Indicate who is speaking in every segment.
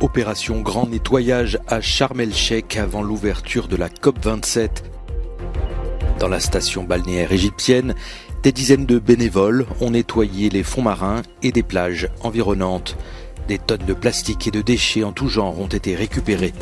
Speaker 1: Opération Grand Nettoyage à Sharm el-Sheikh avant l'ouverture de la COP27. Dans la station balnéaire égyptienne, des dizaines de bénévoles ont nettoyé les fonds marins et des plages environnantes. Des tonnes de plastique et de déchets en tout genre ont été récupérés.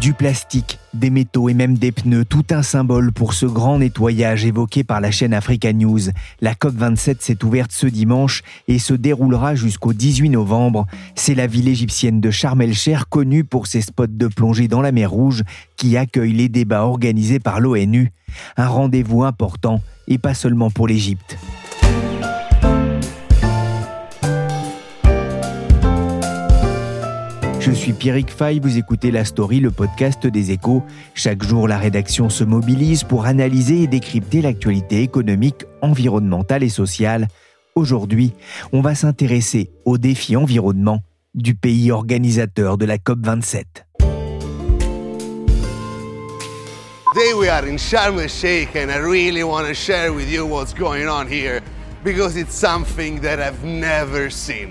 Speaker 2: Du plastique, des métaux et même des pneus, tout un symbole pour ce grand nettoyage évoqué par la chaîne Africa News. La COP27 s'est ouverte ce dimanche et se déroulera jusqu'au 18 novembre. C'est la ville égyptienne de Sharm el-Sheikh, connue pour ses spots de plongée dans la mer Rouge, qui accueille les débats organisés par l'ONU. Un rendez-vous important et pas seulement pour l'Égypte. Je suis Pierrick Fay, vous écoutez La Story, le podcast des échos. Chaque jour, la rédaction se mobilise pour analyser et décrypter l'actualité économique, environnementale et sociale. Aujourd'hui, on va s'intéresser aux défis environnement du pays organisateur de la COP27.
Speaker 3: Today we are in Sharm el-Sheikh and I really want to share with you what's going on here because it's something that I've never seen.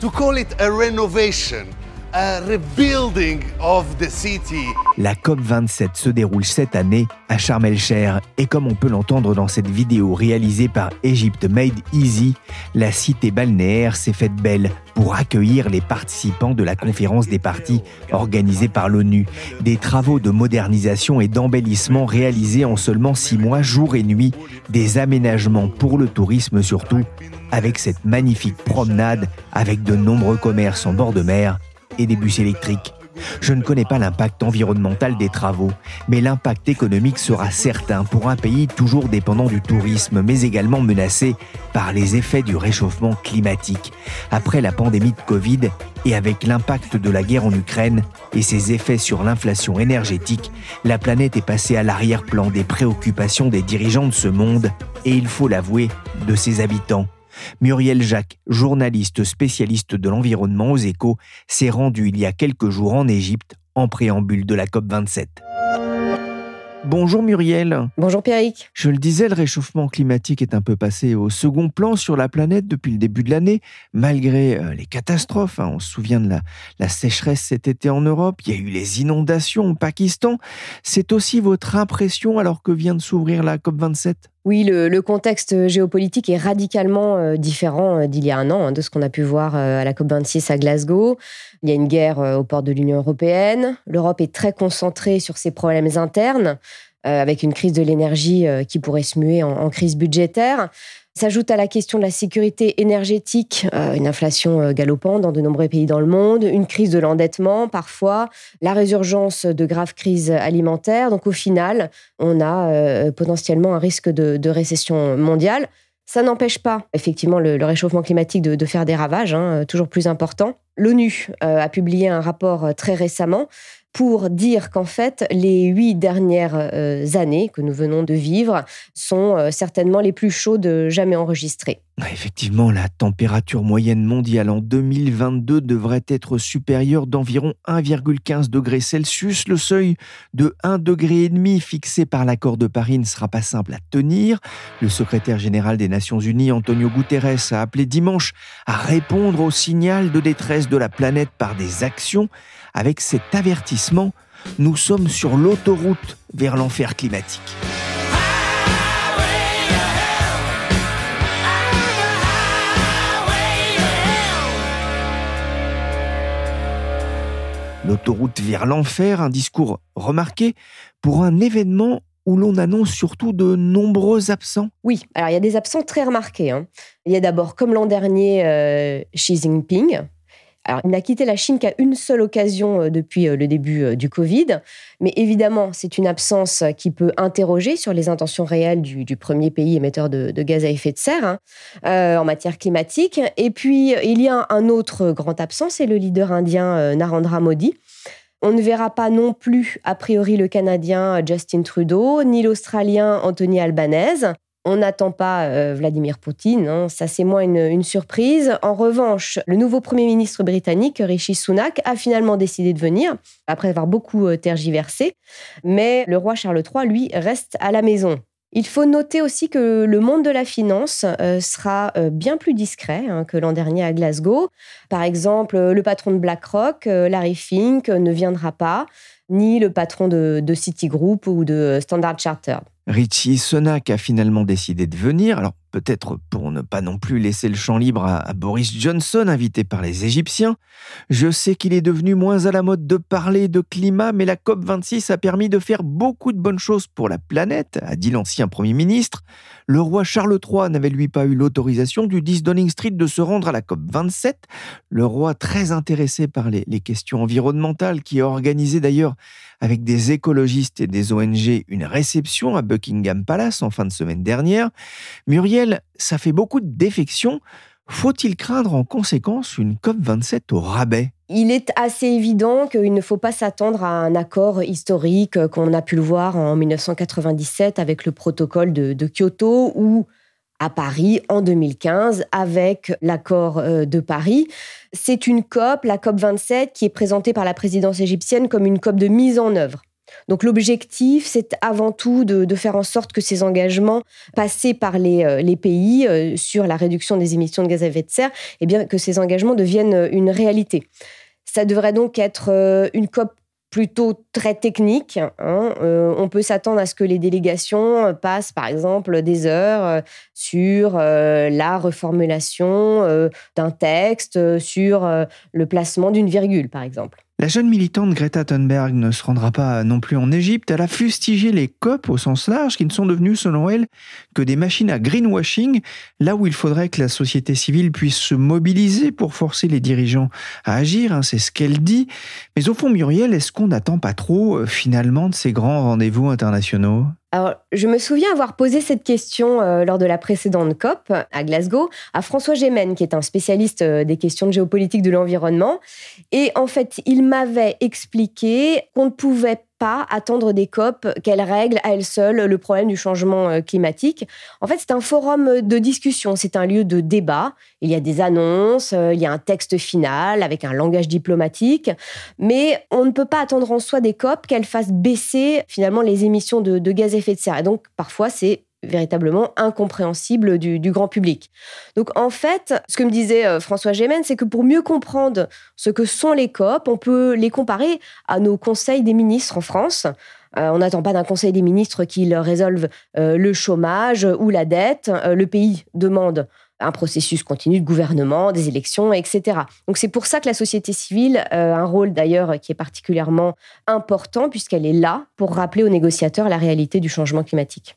Speaker 3: To call it a renovation rebuilding of the city.
Speaker 2: La COP27 se déroule cette année à Sharm el-Sheikh et comme on peut l'entendre dans cette vidéo réalisée par Egypt Made Easy, la cité balnéaire s'est faite belle pour accueillir les participants de la conférence des parties organisée par l'ONU. Des travaux de modernisation et d'embellissement réalisés en seulement six mois, jour et nuit, des aménagements pour le tourisme surtout, avec cette magnifique promenade avec de nombreux commerces en bord de mer et des bus électriques. Je ne connais pas l'impact environnemental des travaux, mais l'impact économique sera certain pour un pays toujours dépendant du tourisme, mais également menacé par les effets du réchauffement climatique. Après la pandémie de Covid et avec l'impact de la guerre en Ukraine et ses effets sur l'inflation énergétique, la planète est passée à l'arrière-plan des préoccupations des dirigeants de ce monde et, il faut l'avouer, de ses habitants. Muriel Jacques, journaliste spécialiste de l'environnement aux échos, s'est rendue il y a quelques jours en Égypte en préambule de la COP27. Bonjour Muriel.
Speaker 4: Bonjour Pierrick.
Speaker 2: Je le disais, le réchauffement climatique est un peu passé au second plan sur la planète depuis le début de l'année, malgré euh, les catastrophes. Hein. On se souvient de la, la sécheresse cet été en Europe, il y a eu les inondations au Pakistan. C'est aussi votre impression alors que vient de s'ouvrir la COP27?
Speaker 4: Oui, le, contexte géopolitique est radicalement euh, différent euh, d'il y a un an, hein, de ce qu'on a pu voir à la COP26 à Glasgow. Il y a une guerre au port de l'Union européenne. L'Europe est très concentrée sur ses problèmes internes, avec une crise de l'énergie qui pourrait se muer en crise budgétaire. S'ajoute à la question de la sécurité énergétique, euh, une inflation euh, galopante dans de nombreux pays dans le monde, une crise de l'endettement parfois, la résurgence de graves crises alimentaires. Donc au final, on a euh, potentiellement un risque de, récession mondiale. Ça n'empêche pas, effectivement, le, réchauffement climatique de, faire des ravages, hein, toujours plus importants. L'ONU a publié un rapport très récemment pour dire qu'en fait, les huit dernières euh, années que nous venons de vivre sont euh, certainement les plus chaudes jamais enregistrées.
Speaker 2: Effectivement, la température moyenne mondiale en 2022 devrait être supérieure d'environ 1,15 degré Celsius. Le seuil de 1,5 degré fixé par l'accord de Paris ne sera pas simple à tenir. Le secrétaire général des Nations Unies, Antonio Guterres, a appelé dimanche à répondre au signal de détresse de la planète par des actions. Avec cet avertissement, nous sommes sur l'autoroute vers l'enfer climatique. L'autoroute vers l'enfer, un discours remarqué pour un événement où l'on annonce surtout de nombreux absents
Speaker 4: Oui, alors il y a des absents très remarqués. Hein. Il y a d'abord, comme l'an dernier, euh, Xi Jinping, Il n'a quitté la Chine qu'à une seule occasion euh, depuis euh, le début euh, du Covid. Mais évidemment, c'est une absence qui peut interroger sur les intentions réelles du, premier pays émetteur de, gaz à effet de serre hein, en matière climatique. Et puis, il y a un autre grand absent, c'est le leader indien Narendra Modi. On ne verra pas non plus, a priori, le Canadien Justin Trudeau, ni l'Australien Anthony Albanese. On n'attend pas euh, Vladimir Poutine, hein. ça c'est moins une, surprise. En revanche, le nouveau Premier ministre britannique, Rishi Sunak, a finalement décidé de venir, après avoir beaucoup euh, tergiversé. Mais le roi Charles III, lui, reste à la maison. Il faut noter aussi que le monde de la finance euh, sera bien plus discret hein, que l'an dernier à Glasgow. Par exemple, le patron de BlackRock, Larry Fink, ne viendra pas, ni le patron de, de Citigroup ou de Standard Chartered.
Speaker 2: Richie Sunak a finalement décidé de venir. Alors peut-être pour ne pas non plus laisser le champ libre à, Boris Johnson, invité par les Égyptiens. Je sais qu'il est devenu moins à la mode de parler de climat, mais la COP26 a permis de faire beaucoup de bonnes choses pour la planète, a dit l'ancien Premier ministre. Le roi Charles III n'avait lui pas eu l'autorisation du 10 Downing Street de se rendre à la COP27. Le roi, très intéressé par les, les questions environnementales, qui a organisé d'ailleurs avec des écologistes et des ONG une réception à Buckingham Palace en fin de semaine dernière. Muriel ça fait beaucoup de défections. Faut-il craindre en conséquence une COP27 au rabais?
Speaker 4: Il est assez évident qu'il ne faut pas s'attendre à un accord historique qu'on a pu le voir en 1997 avec le protocole de, de Kyoto ou à Paris en 2015 avec l'accord euh, de Paris. C'est une COP, la COP 27, qui est présentée par la présidence égyptienne comme une COP de mise en œuvre. Donc l'objectif, c'est avant tout de, faire en sorte que ces engagements passés par les, euh, pays euh, sur la réduction des émissions de gaz à effet de serre, eh bien, que ces engagements deviennent euh, une réalité. Ça devrait donc être une COP plutôt très technique. Hein. on peut s'attendre à ce que les délégations passent, par exemple, des heures sur la reformulation d'un texte, sur le placement d'une virgule, par exemple.
Speaker 2: La jeune militante Greta Thunberg ne se rendra pas non plus en Égypte. Elle a fustigé les COP au sens large, qui ne sont devenus, selon elle, que des machines à greenwashing, là où il faudrait que la société civile puisse se mobiliser pour forcer les dirigeants à agir. Hein, c'est ce qu'elle dit. Mais au fond, Muriel, est-ce qu'on n'attend pas trop, euh, finalement, de ces grands rendez-vous internationaux?
Speaker 4: Alors, je me souviens avoir posé cette question euh, lors de la précédente COP à Glasgow à François Gémen, qui est un spécialiste euh, des questions de géopolitique de l'environnement. Et en fait, il m'avait expliqué qu'on ne pouvait pas attendre des COP qu'elles règlent à elles seules le problème du changement euh, climatique. En fait, c'est un forum de discussion, c'est un lieu de débat. Il y a des annonces, euh, il y a un texte final avec un langage diplomatique, mais on ne peut pas attendre en soi des COP qu'elles fassent baisser finalement les émissions de, de gaz à effet de serre. Et donc, parfois, c'est véritablement incompréhensible du, grand public. Donc en fait, ce que me disait euh, François Gémen, c'est que pour mieux comprendre ce que sont les COP, on peut les comparer à nos conseils des ministres en France. Euh, on n'attend pas d'un conseil des ministres qu'ils résolvent euh, le chômage ou la dette. le pays demande un processus continu de gouvernement, des élections, etc. Donc c'est pour ça que la société civile a un rôle d'ailleurs qui est particulièrement important puisqu'elle est là pour rappeler aux négociateurs la réalité du changement climatique.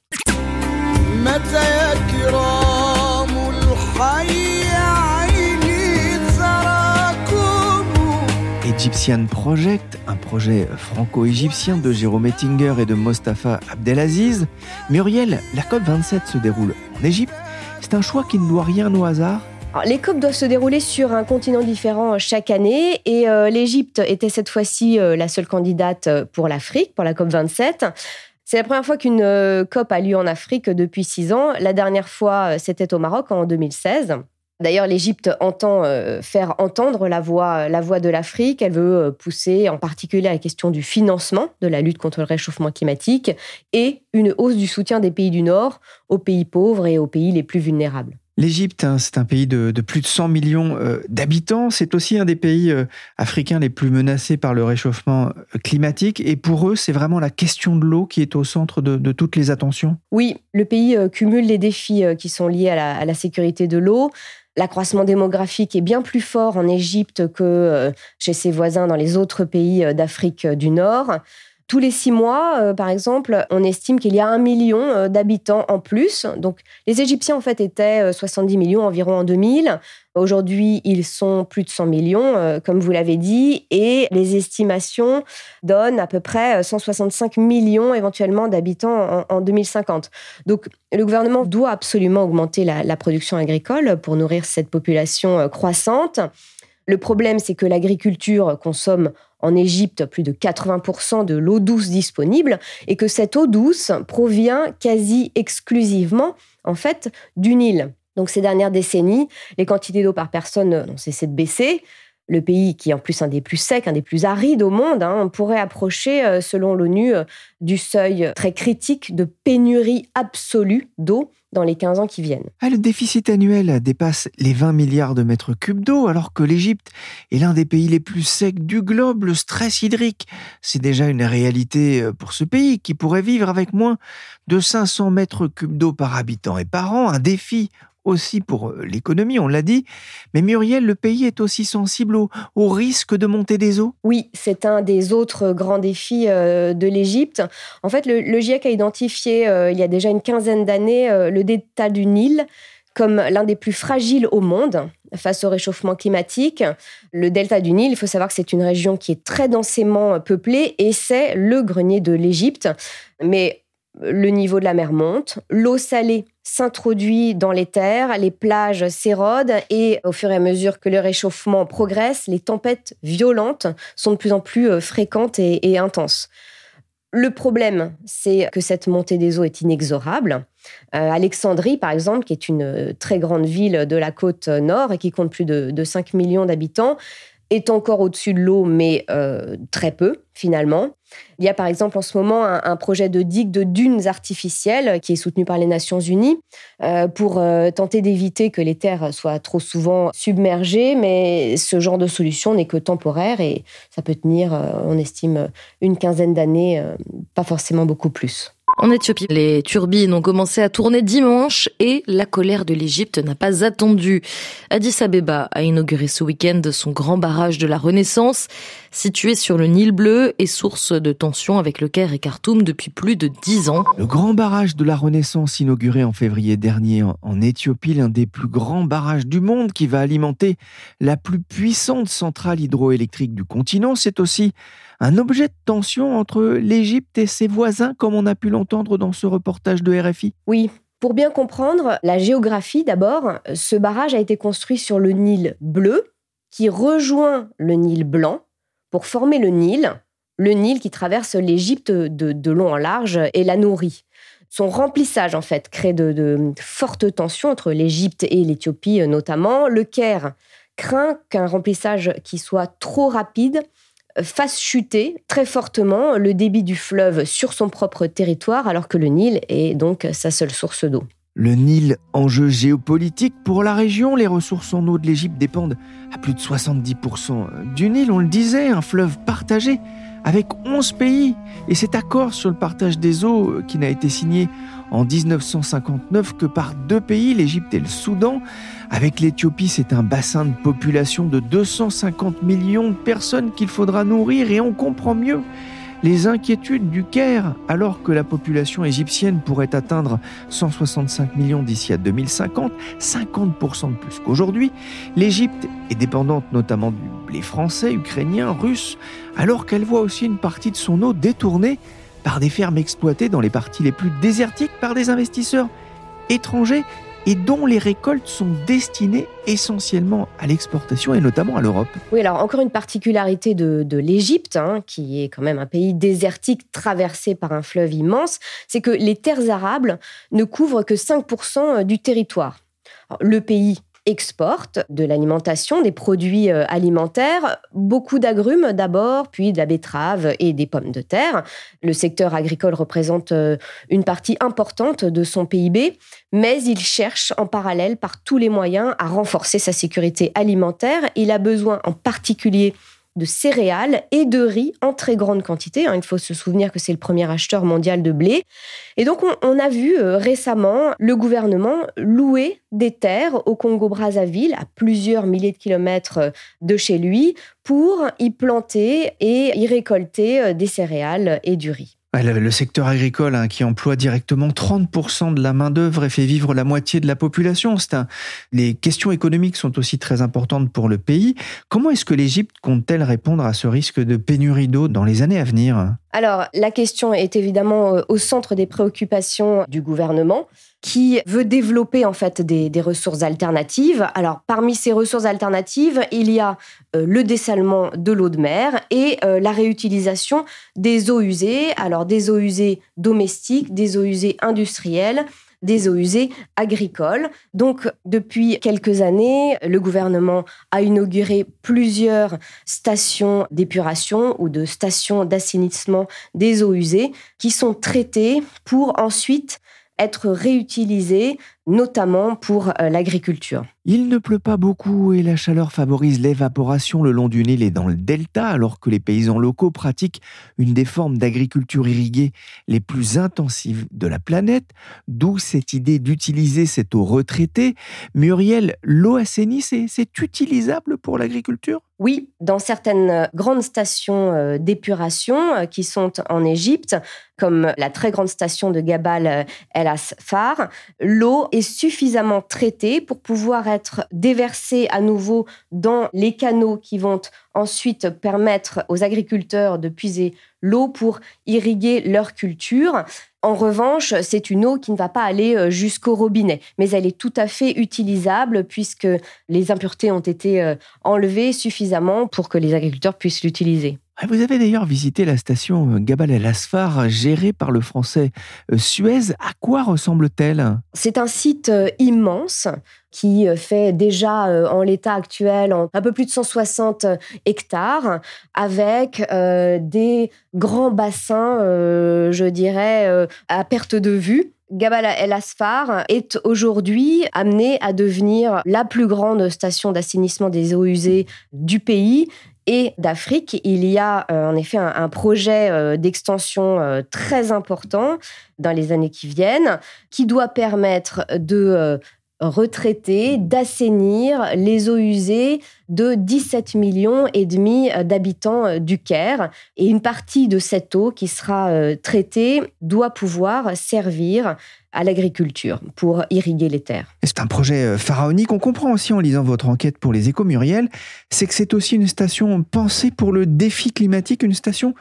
Speaker 2: Egyptian Project, un projet franco-égyptien de Jérôme Ettinger et de Mostafa Abdelaziz. Muriel, la COP27 se déroule en Égypte. C'est un choix qui ne doit rien au hasard
Speaker 4: les COP doivent se dérouler sur un continent différent chaque année et euh, l'Égypte était cette fois-ci euh, la seule candidate pour l'Afrique, pour la COP 27. C'est la première fois qu'une euh, COP a lieu en Afrique depuis six ans. La dernière fois, euh, c'était au Maroc en 2016. D'ailleurs, l'Égypte entend euh, faire entendre la voix, la voix de l'Afrique. Elle veut pousser en particulier la question du financement de la lutte contre le réchauffement climatique et une hausse du soutien des pays du Nord aux pays pauvres et aux pays les plus vulnérables.
Speaker 2: L'Égypte, hein, c'est un pays de, plus de 100 millions euh, d'habitants. C'est aussi un des pays euh, africains les plus menacés par le réchauffement euh, climatique. Et pour eux, c'est vraiment la question de l'eau qui est au centre de, toutes les attentions.
Speaker 4: Oui, le pays cumule les défis qui sont liés à la sécurité de l'eau. L'accroissement démographique est bien plus fort en Égypte que chez ses voisins dans les autres pays d'Afrique du Nord. Tous les six mois, euh, par exemple, on estime qu'il y a un million euh, d'habitants en plus. Donc, les Égyptiens, en fait, étaient 70 millions environ en 2000. Aujourd'hui, ils sont plus de 100 millions, comme vous l'avez dit, et les estimations donnent à peu près 165 millions éventuellement d'habitants en, 2050. Donc, le gouvernement doit absolument augmenter la production agricole pour nourrir cette population croissante. Le problème, c'est que l'agriculture consomme en Égypte plus de 80% de l'eau douce disponible et que cette eau douce provient quasi exclusivement en fait du Nil. Donc ces dernières décennies, les quantités d'eau par personne ont cessé de baisser. Le pays qui est en plus un des plus secs, un des plus arides au monde, hein, pourrait approcher, euh, selon l'ONU, euh, du seuil très critique de pénurie absolue d'eau dans les 15 ans qui viennent.
Speaker 2: Ah, le déficit annuel dépasse les 20 milliards de mètres cubes d'eau, alors que l'Égypte est l'un des pays les plus secs du globe. Le stress hydrique, c'est déjà une réalité euh, pour ce pays qui pourrait vivre avec moins de 500 mètres cubes d'eau par habitant et par an, un défi aussi pour euh, l'économie, on l'a dit. Mais Muriel, le pays est aussi sensible au, risque de montée des eaux?
Speaker 4: Oui, c'est un des autres grands défis euh, de l'Égypte. En fait, le, GIEC a identifié euh, il y a déjà une quinzaine d'années le delta du Nil comme l'un des plus fragiles au monde face au réchauffement climatique. Le delta du Nil, il faut savoir que c'est une région qui est très densément peuplée et c'est le grenier de l'Égypte. Mais le niveau de la mer monte, l'eau salée s'introduit dans les terres, les plages s'érodent et au fur et à mesure que le réchauffement progresse, les tempêtes violentes sont de plus en plus euh, fréquentes et, intenses. Le problème, c'est que cette montée des eaux est inexorable. Euh, Alexandrie, par exemple, qui est une euh, très grande ville de la côte nord et qui compte plus de, de 5 millions d'habitants, est encore au-dessus de l'eau, mais euh, très peu finalement. Il y a par exemple en ce moment un, projet de digue de dunes artificielles qui est soutenu par les Nations Unies euh, pour euh, tenter d'éviter que les terres soient trop souvent submergées, mais ce genre de solution n'est que temporaire et ça peut tenir, on estime, une quinzaine d'années, pas forcément beaucoup plus.
Speaker 5: En Éthiopie, les turbines ont commencé à tourner dimanche et la colère de l'Égypte n'a pas attendu. Addis Abeba a inauguré ce week-end son grand barrage de la Renaissance, situé sur le Nil bleu et source de tensions avec le Caire et Khartoum depuis plus de dix ans.
Speaker 2: Le grand barrage de la Renaissance inauguré en février dernier en Éthiopie, l'un des plus grands barrages du monde qui va alimenter la plus puissante centrale hydroélectrique du continent, c'est aussi un objet de tension entre l'Égypte et ses voisins, comme on a pu l'entendre dans ce reportage de RFI
Speaker 4: Oui. Pour bien comprendre la géographie d'abord, ce barrage a été construit sur le Nil bleu qui rejoint le Nil blanc pour former le Nil, le Nil qui traverse l'Égypte de, long en large et la nourrit. Son remplissage, en fait, crée de, fortes tensions entre l'Égypte et l'Éthiopie notamment. Le Caire craint qu'un remplissage qui soit trop rapide fasse chuter très fortement le débit du fleuve sur son propre territoire, alors que le Nil est donc sa seule source d'eau.
Speaker 2: Le Nil, enjeu géopolitique pour la région, les ressources en eau de l'Égypte dépendent à plus de 70% du Nil, on le disait, un fleuve partagé avec 11 pays. Et cet accord sur le partage des eaux, qui n'a été signé en 1959 que par deux pays, l'Égypte et le Soudan. Avec l'Éthiopie, c'est un bassin de population de 250 millions de personnes qu'il faudra nourrir et on comprend mieux les inquiétudes du Caire, alors que la population égyptienne pourrait atteindre 165 millions d'ici à 2050, 50% de plus qu'aujourd'hui, l'Égypte est dépendante notamment du blé français, ukrainien, russe, alors qu'elle voit aussi une partie de son eau détournée par des fermes exploitées dans les parties les plus désertiques par des investisseurs étrangers et dont les récoltes sont destinées essentiellement à l'exportation et notamment à l'Europe.
Speaker 4: Oui, alors encore une particularité de, l'Égypte, hein, qui est quand même un pays désertique traversé par un fleuve immense, c'est que les terres arables ne couvrent que 5% du territoire. le pays exporte de l'alimentation, des produits euh, alimentaires, beaucoup d'agrumes d'abord, puis de la betterave et des pommes de terre. Le secteur agricole représente euh, une partie importante de son PIB, mais il cherche en parallèle par tous les moyens à renforcer sa sécurité alimentaire. Il a besoin en particulier de céréales et de riz en très grande quantité. Hein. Il faut se souvenir que c'est le premier acheteur mondial de blé. Et donc, on, a vu euh, récemment le gouvernement louer des terres au Congo-Brazzaville, à plusieurs milliers de kilomètres euh, de chez lui, pour y planter et y récolter euh, des céréales et du riz.
Speaker 2: Le secteur agricole hein, qui emploie directement 30% de la main-d'œuvre et fait vivre la moitié de la population. Un... Les questions économiques sont aussi très importantes pour le pays. Comment est-ce que l'Égypte compte-t-elle répondre à ce risque de pénurie d'eau dans les années à venir?
Speaker 4: Alors, la question est évidemment euh, au centre des préoccupations du gouvernement qui veut développer en fait des, ressources alternatives. Alors parmi ces ressources alternatives, il y a euh, le dessalement de l'eau de mer et euh, la réutilisation des eaux usées. Alors des eaux usées domestiques, des eaux usées industrielles des eaux usées agricoles. Donc, depuis quelques années, le gouvernement a inauguré plusieurs stations d'épuration ou de stations d'assainissement des eaux usées qui sont traitées pour ensuite être réutilisés, notamment pour euh, l'agriculture.
Speaker 2: Il ne pleut pas beaucoup et la chaleur favorise l'évaporation le long du Nil et dans le delta, alors que les paysans locaux pratiquent une des formes d'agriculture irriguée les plus intensives de la planète, d'où cette idée d'utiliser cette eau retraitée. Muriel, l'eau assainie, c'est utilisable pour l'agriculture?
Speaker 4: Oui, dans certaines euh, grandes stations euh, d'épuration qui sont en Égypte, comme la très grande station de Gabal El Asfar, l'eau suffisamment traitée pour pouvoir être déversée à nouveau dans les canaux qui vont ensuite permettre aux agriculteurs de puiser l'eau pour irriguer leur culture. En revanche, c'est une eau qui ne va pas aller euh, jusqu'au robinet, mais elle est tout à fait utilisable puisque les impuretés ont été euh, enlevées suffisamment pour que les agriculteurs puissent l'utiliser.
Speaker 2: Ah, vous avez d'ailleurs visité la station euh, Gabal El Asfar, gérée par le français Suez. À quoi ressemble-t-elle?
Speaker 4: C'est un site immense qui fait déjà en l'état actuel un peu plus de 160 hectares, avec des grands bassins, je dirais, à perte de vue. Gabal El Asfar est aujourd'hui amené à devenir la plus grande station d'assainissement des eaux usées du pays et d'Afrique. Il y a en effet un, projet d'extension très important dans les années qui viennent qui doit permettre de retraiter, d'assainir les eaux usées de 17 millions et demi d'habitants du Caire. Et une partie de cette eau qui sera euh, traitée doit pouvoir servir à l'agriculture pour irriguer les terres.
Speaker 2: C'est un projet euh, pharaonique. On comprend aussi en lisant votre enquête pour les échos Muriel, c'est que c'est aussi une station pensée pour le défi climatique, une station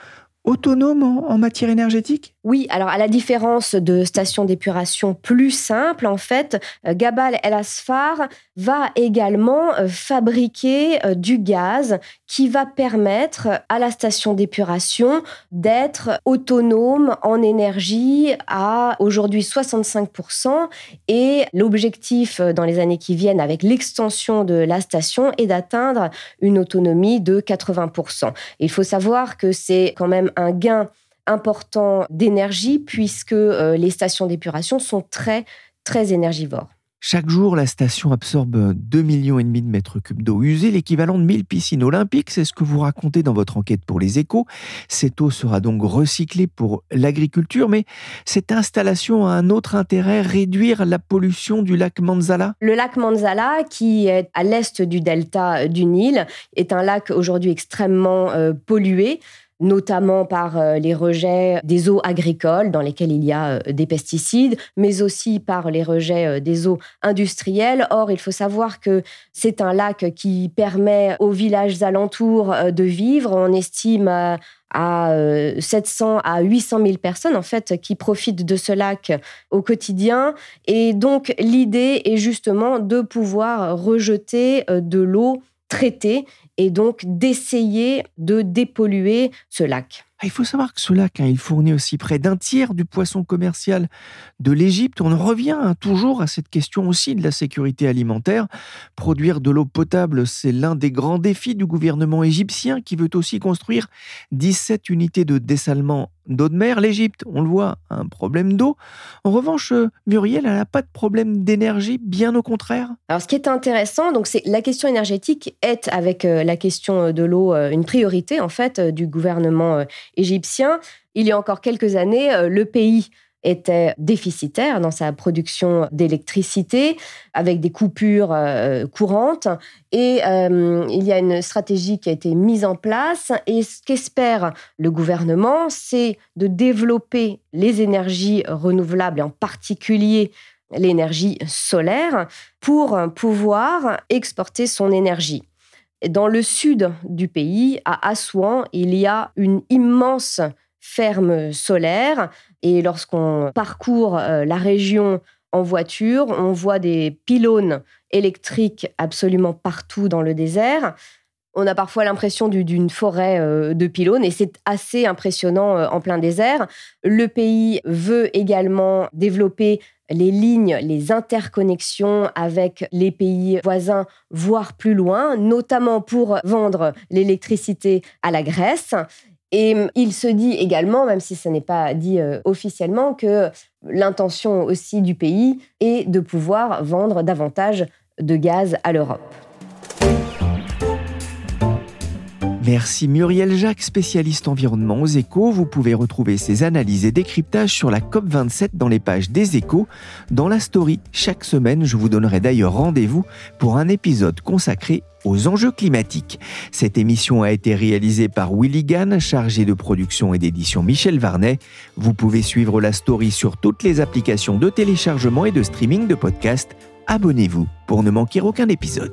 Speaker 2: autonome en, matière énergétique?
Speaker 4: Oui, alors à la différence de stations d'épuration plus simples, en fait, euh, Gabal El Asfar va également euh, fabriquer euh, du gaz qui va permettre à la station d'épuration d'être autonome en énergie à aujourd'hui 65% et l'objectif dans les années qui viennent avec l'extension de la station est d'atteindre une autonomie de 80%. il faut savoir que c'est quand même un gain important d'énergie puisque euh, les stations d'épuration sont très, très énergivores.
Speaker 2: Chaque jour, la station absorbe 2,5 millions et demi de mètres cubes d'eau usée, l'équivalent de 1000 piscines olympiques. C'est ce que vous racontez dans votre enquête pour les échos. Cette eau sera donc recyclée pour l'agriculture, mais cette installation a un autre intérêt, réduire la pollution du lac Manzala?
Speaker 4: Le lac Manzala, qui est à l'est du delta du Nil, est un lac aujourd'hui extrêmement euh, pollué notamment par euh, les rejets des eaux agricoles dans lesquelles il y a euh, des pesticides, mais aussi par les rejets euh, des eaux industrielles. Or, il faut savoir que c'est un lac qui permet aux villages alentours de vivre. On estime à 700 à 800 000 personnes en fait qui profitent de ce lac au quotidien. Et donc l'idée est justement de pouvoir rejeter de l'eau traitée et donc d'essayer de dépolluer ce lac.
Speaker 2: Ah, il faut savoir que ce lac, hein, il fournit aussi près d'un tiers du poisson commercial de l'Égypte. On en revient hein, toujours à cette question aussi de la sécurité alimentaire. Produire de l'eau potable, c'est l'un des grands défis du gouvernement égyptien qui veut aussi construire 17 unités de dessalement d'eau de mer. L'Égypte, on le voit, un problème d'eau. En revanche, euh, Muriel, elle n'a pas de problème d'énergie, bien au contraire.
Speaker 4: Alors, ce qui est intéressant, donc, c'est la question énergétique est, avec euh, la question de l'eau, une priorité, en fait, du gouvernement égyptien. Il y a encore quelques années, le pays était déficitaire dans sa production d'électricité, avec des coupures euh, courantes. Et euh, il y a une stratégie qui a été mise en place. Et ce qu'espère le gouvernement, c'est de développer les énergies renouvelables, en particulier l'énergie solaire, pour pouvoir exporter son énergie. Dans le sud du pays, à Assouan, il y a une immense ferme solaire. Et lorsqu'on parcourt euh, la région en voiture, on voit des pylônes électriques absolument partout dans le désert. On a parfois l'impression d'une forêt euh, de pylônes et c'est assez impressionnant euh, en plein désert. Le pays veut également développer les lignes, les interconnexions avec les pays voisins, voire plus loin, notamment pour vendre l'électricité à la Grèce. Et hum, il se dit également, même si ce n'est pas dit euh, officiellement, que l'intention aussi du pays est de pouvoir vendre davantage de gaz à l'Europe.
Speaker 2: Merci Muriel Jacques, spécialiste environnement aux échos. Vous pouvez retrouver ses analyses et décryptages sur la COP27 dans les pages des échos. Dans la story, chaque semaine, je vous donnerai d'ailleurs rendez-vous pour un épisode consacré aux enjeux climatiques. Cette émission a été réalisée par Willy Gann, chargé de production et d'édition Michel Varnet. Vous pouvez suivre la story sur toutes les applications de téléchargement et de streaming de podcasts. Abonnez-vous pour ne manquer aucun épisode.